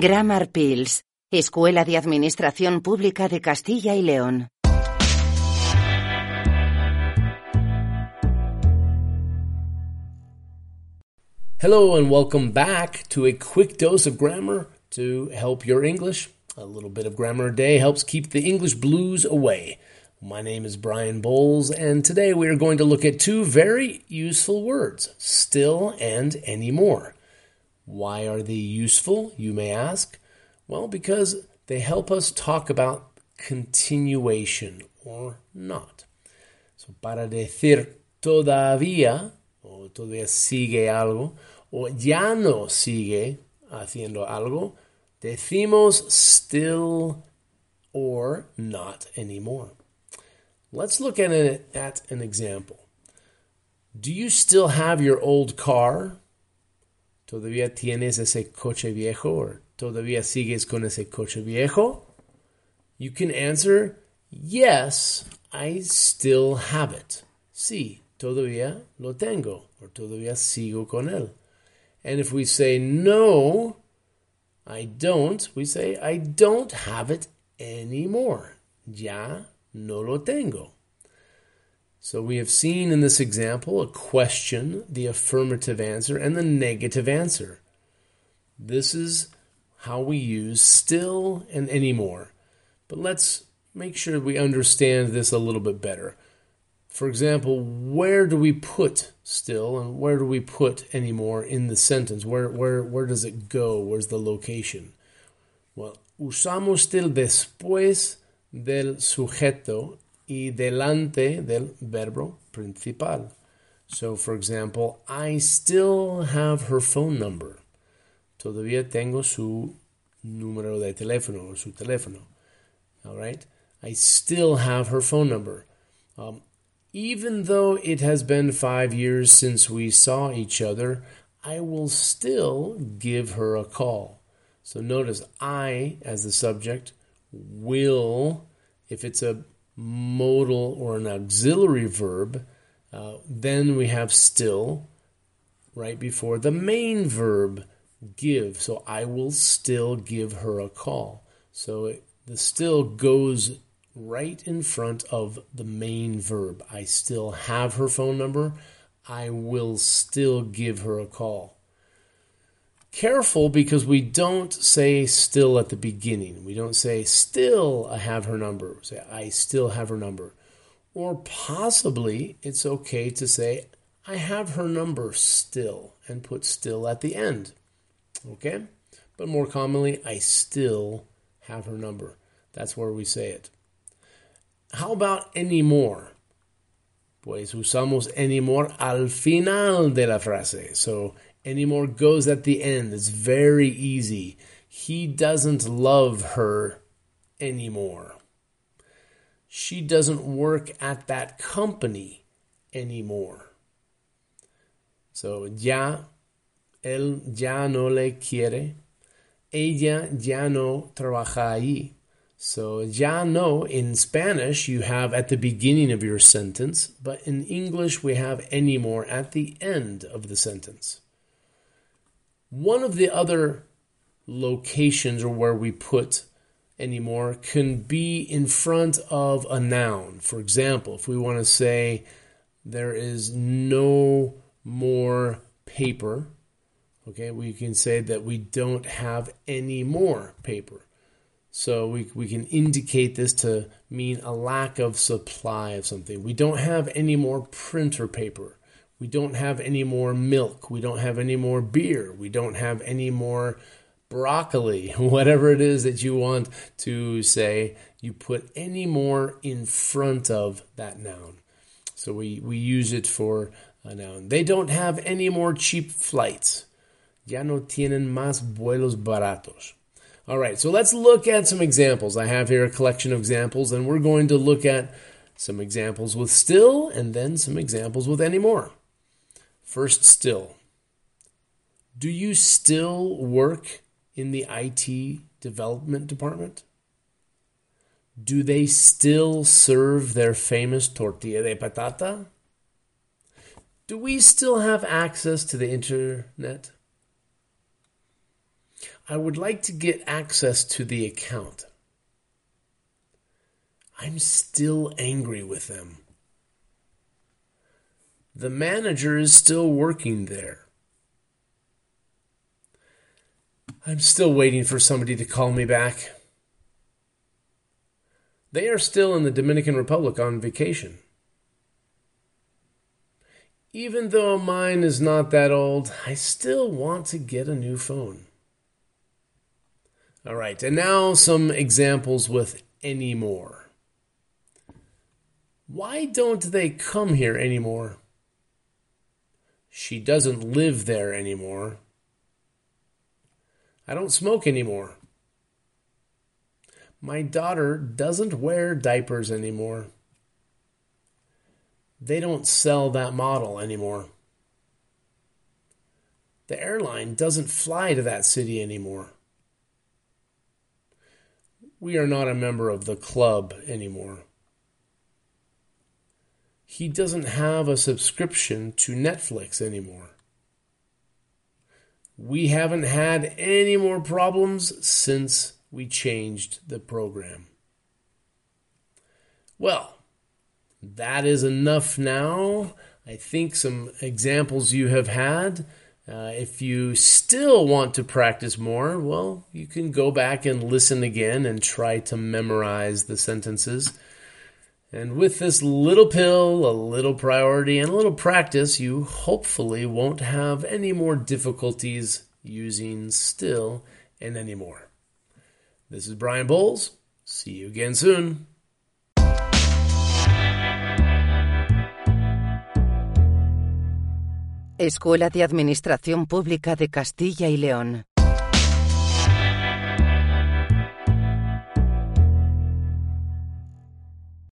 Grammar Pills, Escuela de Administración Pública de Castilla y León. Hello and welcome back to a quick dose of grammar to help your English. A little bit of grammar a day helps keep the English blues away. My name is Brian Bowles, and today we are going to look at two very useful words still and anymore. Why are they useful, you may ask? Well, because they help us talk about continuation or not. So, para decir todavía, o todavía sigue algo, o ya no sigue haciendo algo, decimos still or not anymore. Let's look at, it at an example. Do you still have your old car? ¿Todavía tienes ese coche viejo? ¿O todavía sigues con ese coche viejo? You can answer, yes, I still have it. Sí, todavía lo tengo. Or todavía sigo con él. And if we say no, I don't, we say I don't have it anymore. Ya no lo tengo. So we have seen in this example a question, the affirmative answer, and the negative answer. This is how we use still and anymore. But let's make sure we understand this a little bit better. For example, where do we put still and where do we put anymore in the sentence? Where, where, where does it go? Where's the location? Well, usamos still después del sujeto y delante del verbo principal. So, for example, I still have her phone number. Todavía tengo su número de teléfono o su teléfono. All right? I still have her phone number. Um, even though it has been five years since we saw each other, I will still give her a call. So notice I as the subject, will, if it's a modal or an auxiliary verb, uh, then we have still right before the main verb give. So I will still give her a call. So it, the still goes right in front of the main verb. I still have her phone number. I will still give her a call careful because we don't say still at the beginning. We don't say still I have her number. We say I still have her number. Or possibly it's okay to say I have her number still and put still at the end. Okay? But more commonly, I still have her number. That's where we say it. How about anymore? Pues usamos anymore al final de la frase. So anymore goes at the end. It's very easy. He doesn't love her anymore. She doesn't work at that company anymore. So, ya, él ya no le quiere. Ella ya no trabaja ahí. So, ya no in Spanish you have at the beginning of your sentence, but in English we have anymore at the end of the sentence. One of the other locations or where we put anymore can be in front of a noun. For example, if we want to say there is no more paper, okay, we can say that we don't have any more paper. So we, we can indicate this to mean a lack of supply of something. We don't have any more printer paper. We don't have any more milk. We don't have any more beer. We don't have any more broccoli, whatever it is that you want to say, you put any more in front of that noun. So we, we use it for a noun. They don't have any more cheap flights. Ya no tienen más vuelos baratos. All right, so let's look at some examples. I have here a collection of examples, and we're going to look at some examples with still and then some examples with any more. First, still. Do you still work in the IT development department? Do they still serve their famous tortilla de patata? Do we still have access to the internet? I would like to get access to the account. I'm still angry with them. The manager is still working there. I'm still waiting for somebody to call me back. They are still in the Dominican Republic on vacation. Even though mine is not that old, I still want to get a new phone. All right, and now some examples with anymore. Why don't they come here anymore? She doesn't live there anymore. I don't smoke anymore. My daughter doesn't wear diapers anymore. They don't sell that model anymore. The airline doesn't fly to that city anymore. We are not a member of the club anymore. He doesn't have a subscription to Netflix anymore. We haven't had any more problems since we changed the program. Well, that is enough now. I think some examples you have had. Uh, if you still want to practice more, well, you can go back and listen again and try to memorize the sentences. And with this little pill, a little priority, and a little practice, you hopefully won't have any more difficulties using still and anymore. This is Brian Bowles. See you again soon. Escuela de Administración Pública de Castilla y León.